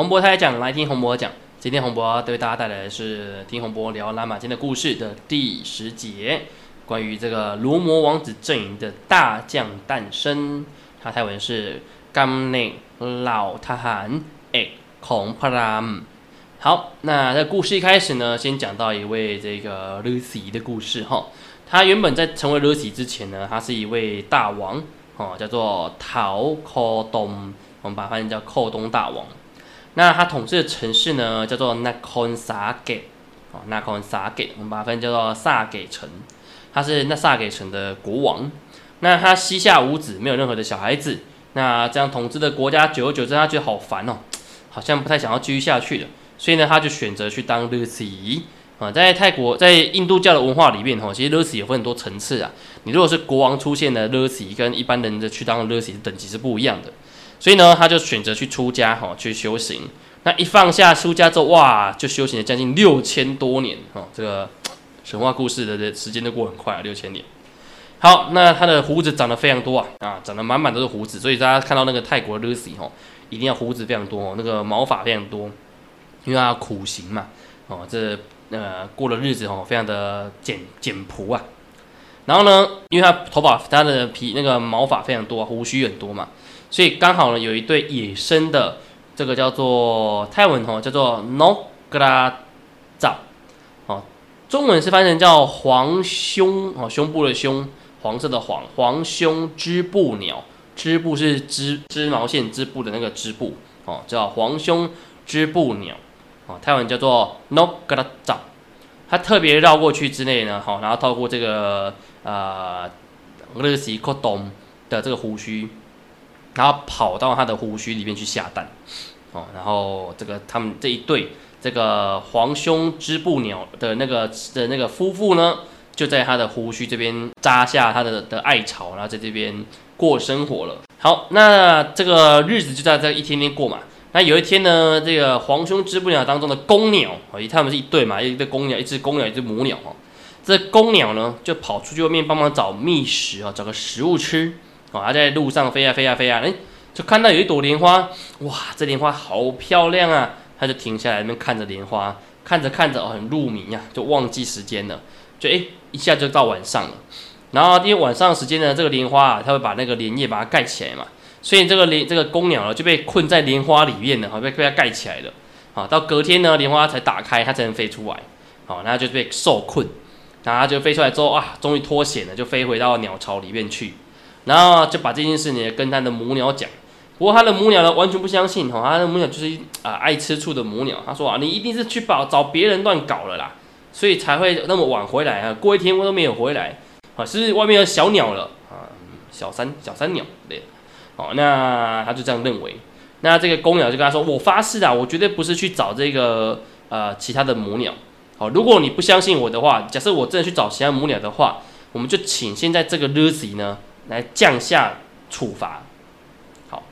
洪博开讲，来听洪博讲。今天洪博对大家带来的是听洪博聊拉玛金的故事的第十节，关于这个罗摩王子阵营的大将诞生。他泰文是 Gam Ne Lao Tahan E k o n p r a m。好，那这故事一开始呢，先讲到一位这个 Lucy 的故事哈。他原本在成为 Lucy 之前呢，他是一位大王哦，叫做陶寇东，我们把它翻译叫寇东大王。那他统治的城市呢，叫做 Nakon Sake，哦，Nakon Sake，我们把它翻译叫做萨给城。他是那萨给城的国王。那他膝下无子，没有任何的小孩子。那这样统治的国家，久而久之，他觉得好烦哦，好像不太想要继续下去了。所以呢，他就选择去当 Lucy。啊，在泰国，在印度教的文化里面，吼，其实勒死也分很多层次啊。你如果是国王出现的勒死，跟一般人的去当勒死等级是不一样的。所以呢，他就选择去出家，哈，去修行。那一放下出家之后，哇，就修行了将近六千多年，哈，这个神话故事的时间都过很快啊，六千年。好，那他的胡子长得非常多啊，啊，长得满满都是胡子，所以大家看到那个泰国 Lucy，，哈，一定要胡子非常多，哦，那个毛发非常多，因为他苦行嘛，哦，这。呃，过了日子哦，非常的简简朴啊。然后呢，因为他头发、他的皮那个毛发非常多，胡须很多嘛，所以刚好呢，有一对野生的这个叫做泰文哦，叫做 no gra 照哦，中文是翻译成叫黄胸哦，胸部的胸，黄色的黄，黄胸织布鸟，织布是织织毛线织布的那个织布。哦，叫黄胸织布鸟。哦泰文叫做 No Gra 照，它特别绕过去之内呢，好，然后透过这个呃勒西克东的这个胡须，然后跑到他的胡须里面去下蛋，哦，然后这个他们这一对这个黄胸织布鸟的那个的那个夫妇呢，就在他的胡须这边扎下他的的爱巢，然后在这边过生活了。好，那这个日子就在这一天天过嘛。那有一天呢，这个黄胸织布鸟当中的公鸟，哦，他们是一对嘛，一对公鸟，一只公鸟，一只母鸟，哦，这公鸟呢就跑出去外面帮忙找觅食啊，找个食物吃，哦，它在路上飞啊飞啊飞啊，哎，就看到有一朵莲花，哇，这莲花好漂亮啊，它就停下来那边看着莲花，看着看着哦，很入迷呀，就忘记时间了，就哎，一下就到晚上了，然后因为晚上时间呢，这个莲花啊，它会把那个莲叶把它盖起来嘛。所以这个莲这个公鸟呢就被困在莲花里面了，好被被它盖起来了，好到隔天呢莲花才打开，它才能飞出来，好，然后就被受困，然后就飞出来之后啊，终于脱险了，就飞回到鸟巢里面去，然后就把这件事呢跟他的母鸟讲，不过他的母鸟呢完全不相信，哈，他的母鸟就是啊爱吃醋的母鸟，他说啊你一定是去找找别人乱搞了啦，所以才会那么晚回来啊，过一天我都没有回来，啊是外面有小鸟了啊，小三小三鸟对。哦，那他就这样认为。那这个公鸟就跟他说：“我发誓啊，我绝对不是去找这个呃其他的母鸟。好，如果你不相信我的话，假设我真的去找其他母鸟的话，我们就请现在这个 Lucy 呢来降下处罚。好，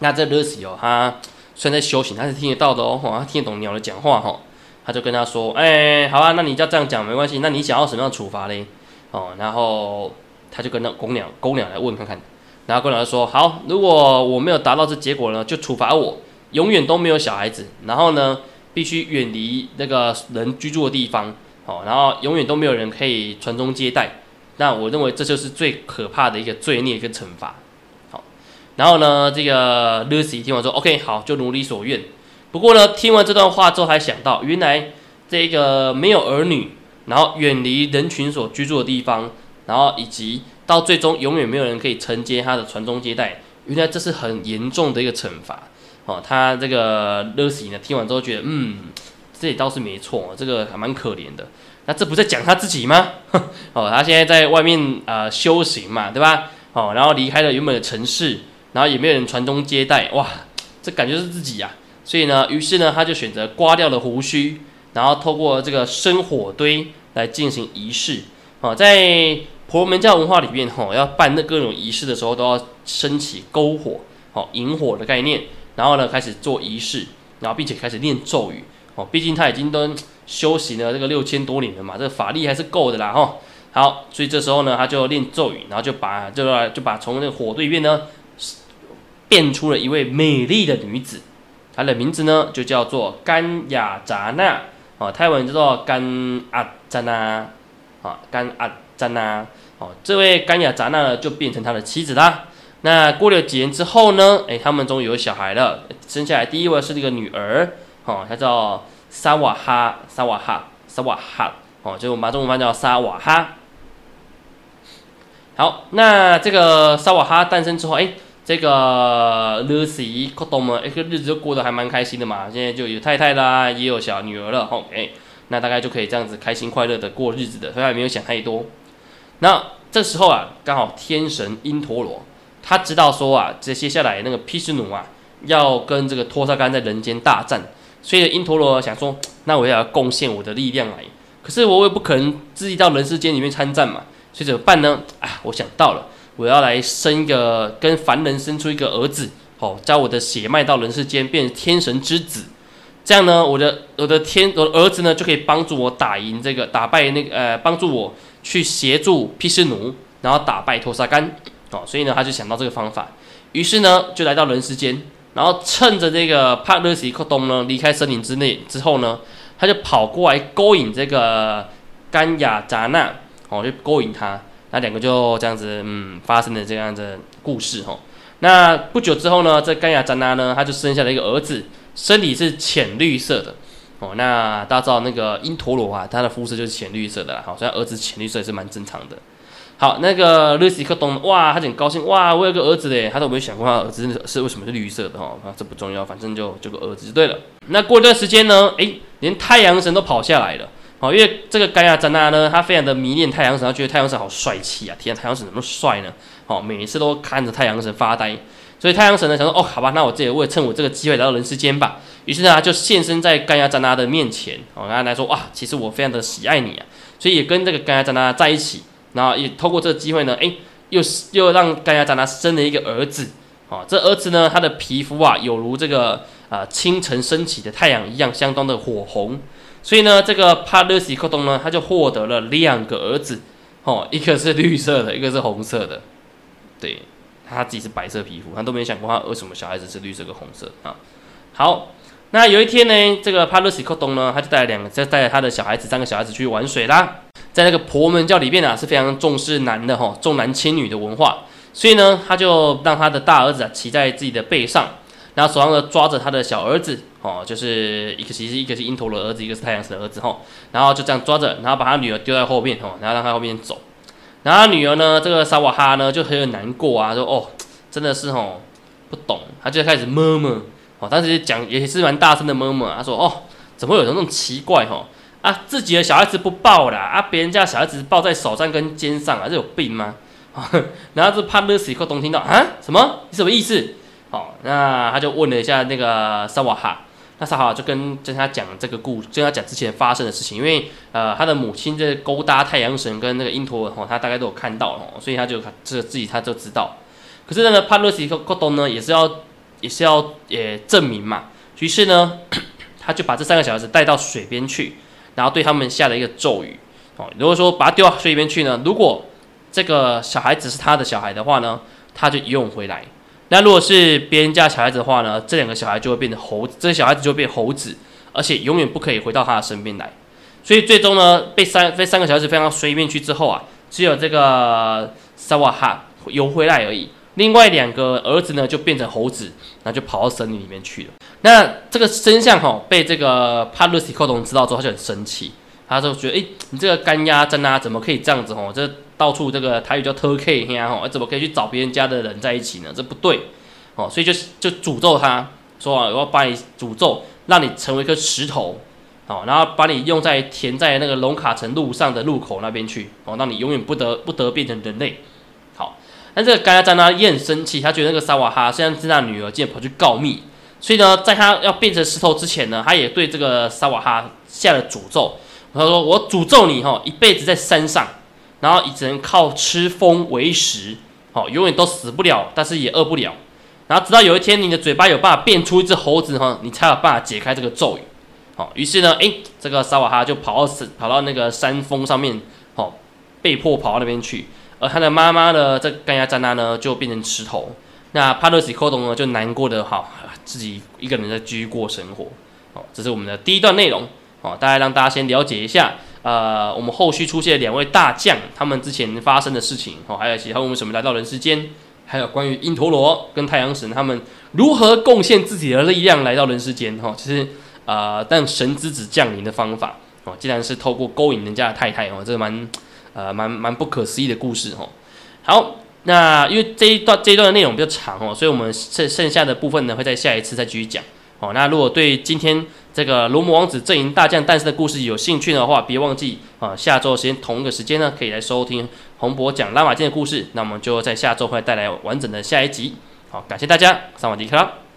那这 Lucy 哦，他虽然在修行，他是听得到的哦，他听得懂鸟的讲话哈。他就跟他说：，哎，好啊，那你要这样讲没关系。那你想要什么样的处罚嘞？哦，然后他就跟那公鸟公鸟来问看看。”然后公鸟说：“好，如果我没有达到这结果呢，就处罚我，永远都没有小孩子。然后呢，必须远离那个人居住的地方。哦，然后永远都没有人可以传宗接代。那我认为这就是最可怕的一个罪孽跟惩罚。好，然后呢，这个 Lucy 听完说：OK，好，就如你所愿。不过呢，听完这段话之后，还想到原来这个没有儿女，然后远离人群所居住的地方，然后以及。”到最终，永远没有人可以承接他的传宗接代。原来这是很严重的一个惩罚哦。他这个 Lucy 呢，听完之后觉得，嗯，这也倒是没错，这个还蛮可怜的。那这不在讲他自己吗？哦，他现在在外面啊修行嘛，对吧？哦，然后离开了原本的城市，然后也没有人传宗接代，哇，这感觉是自己呀。所以呢，于是呢，他就选择刮掉了胡须，然后透过这个生火堆来进行仪式。哦，在婆罗门教文化里面，吼要办那各种仪式的时候，都要升起篝火，哦，引火的概念，然后呢开始做仪式，然后并且开始念咒语，哦，毕竟他已经都修行了这个六千多年了嘛，这个法力还是够的啦，哈。好，所以这时候呢，他就念咒语，然后就把这个就把从那个火堆里面呢变出了一位美丽的女子，她的名字呢就叫做甘雅扎那，哦，泰文叫做甘阿扎那，啊，甘阿扎那，哦，这位甘雅扎那呢就变成他的妻子啦。那过了几年之后呢，哎，他们终于有小孩了，生下来第一位是这个女儿，哦，他叫沙瓦哈，沙瓦哈，沙瓦哈，哦，就我们中文翻叫沙瓦哈。好，那这个沙瓦哈诞生之后，哎，这个 Lucy 可懂吗？一个日子就过得还蛮开心的嘛。现在就有太太啦，也有小女儿了。OK，那大概就可以这样子开心快乐的过日子的，所以也没有想太多。那这时候啊，刚好天神因陀罗，他知道说啊，这接下来那个毗湿奴啊，要跟这个托萨干在人间大战，所以因陀罗想说，那我也要贡献我的力量来。可是我也不可能自己到人世间里面参战嘛。所以怎么办呢？啊，我想到了，我要来生一个跟凡人生出一个儿子，哦，将我的血脉到人世间，变成天神之子。这样呢，我的我的天我的儿子呢，就可以帮助我打赢这个打败那个呃，帮助我去协助毗湿奴，然后打败托萨干。哦，所以呢，他就想到这个方法，于是呢，就来到人世间，然后趁着这个帕勒西克东呢离开森林之内之后呢，他就跑过来勾引这个甘雅扎那。哦，就勾引他，那两个就这样子，嗯，发生了这样的故事哈。那不久之后呢，这甘雅扎那呢，他就生下了一个儿子，身体是浅绿色的。哦，那大家知道那个因陀罗啊，他的肤色就是浅绿色的啦。好，所以儿子浅绿色也是蛮正常的。好，那个律西克东，哇，他很高兴，哇，我有个儿子嘞，他都没有想过他儿子是为什么是绿色的哈。啊，这不重要，反正就就个儿子就对了。那过一段时间呢，诶，连太阳神都跑下来了。哦，因为这个盖亚詹娜呢，他非常的迷恋太阳神，他觉得太阳神好帅气啊！天，太阳神怎么帅呢？哦，每一次都看着太阳神发呆，所以太阳神呢想说，哦，好吧，那我自己为了趁我这个机会来到人世间吧。于是呢，他就现身在盖亚詹娜的面前，哦，跟他来说，哇，其实我非常的喜爱你啊，所以也跟这个盖亚詹娜在一起，然后也透过这个机会呢，诶，又是又让盖亚詹娜生了一个儿子，哦，这儿子呢，他的皮肤啊，有如这个啊清晨升起的太阳一样，相当的火红。所以呢，这个帕勒西克东呢，他就获得了两个儿子，哦，一个是绿色的，一个是红色的。对，他自己是白色皮肤，他都没想过他为什么小孩子是绿色跟红色啊。好，那有一天呢，这个帕勒西克东呢，他就带了两个，就带着他的小孩子三个小孩子去玩水啦。在那个婆门教里面啊，是非常重视男的哈，重男轻女的文化，所以呢，他就让他的大儿子啊骑在自己的背上。然后手上呢抓着他的小儿子，哦，就是一个其实一个是鹰头的儿子，一个是太阳神的儿子，吼，然后就这样抓着，然后把他女儿丢在后面，吼，然后让他后面走。然后他女儿呢，这个萨瓦哈呢就很有难过啊，说哦，真的是吼不懂，他就开始摸摸，哦，当时讲也是蛮大声的摸摸，他说哦，怎么会有那种奇怪，吼啊，自己的小孩子不抱啦，啊，别人家小孩子抱在手上跟肩上啊，这有病吗？然后这帕勒西克东听到啊，什么？你什么意思？好，那他就问了一下那个萨瓦哈，那萨瓦哈就跟跟他讲这个故，跟他讲之前发生的事情，因为呃他的母亲在勾搭太阳神跟那个因陀哦，他大概都有看到哦，所以他就这自己他就知道。可是那个帕洛西克东呢，也是要也是要也证明嘛，于是呢，他就把这三个小孩子带到水边去，然后对他们下了一个咒语哦，如果说把他丢到水里边去呢，如果这个小孩子是他的小孩的话呢，他就游泳回来。那如果是别人家小孩子的话呢，这两个小孩就会变成猴子，这个小孩子就会变猴子，而且永远不可以回到他的身边来。所以最终呢，被三被三个小孩子飞到水里面去之后啊，只有这个萨瓦哈游回来而已。另外两个儿子呢，就变成猴子，然后就跑到森林里面去了。那这个真相哈，被这个帕鲁斯克隆知道之后，他就很生气，他就觉得，哎，你这个干鸭真啊，怎么可以这样子哦？这到处这个台语叫偷 K 呀吼，怎么可以去找别人家的人在一起呢？这不对哦，所以就就诅咒他说啊，我要把你诅咒，让你成为一颗石头，哦，然后把你用在填在那个龙卡城路上的路口那边去，哦，让你永远不得不得变成人类。好，那这个甘亚赞呢也很生气，他觉得那个沙瓦哈虽然是他女儿，竟然跑去告密，所以呢，在他要变成石头之前呢，他也对这个沙瓦哈下了诅咒，他说我诅咒你哈，一辈子在山上。然后只能靠吃风为食，好，永远都死不了，但是也饿不了。然后直到有一天，你的嘴巴有办法变出一只猴子哈，你才有办法解开这个咒语。好，于是呢，诶，这个沙瓦哈就跑到跑到那个山峰上面，好，被迫跑到那边去。而他的妈妈呢，这甘亚赞娜呢，就变成石头。那帕勒西科东呢就难过的好，自己一个人在继续过生活。哦，这是我们的第一段内容。哦，大概让大家先了解一下，呃，我们后续出现两位大将，他们之前发生的事情，哦，还有其他为什么来到人世间，还有关于因陀罗跟太阳神他们如何贡献自己的力量来到人世间。哈，其实，呃，但神之子降临的方法，哦，竟然是透过勾引人家的太太，哦，这个蛮，呃，蛮蛮不可思议的故事，哦。好，那因为这一段这一段的内容比较长，哦，所以我们剩剩下的部分呢，会在下一次再继续讲。哦，那如果对今天这个罗摩王子阵营大将诞生的故事有兴趣的话，别忘记啊，下周时间同一个时间呢，可以来收听洪博讲拉玛金的故事。那我们就在下周会带来完整的下一集。好，感谢大家，萨瓦迪克。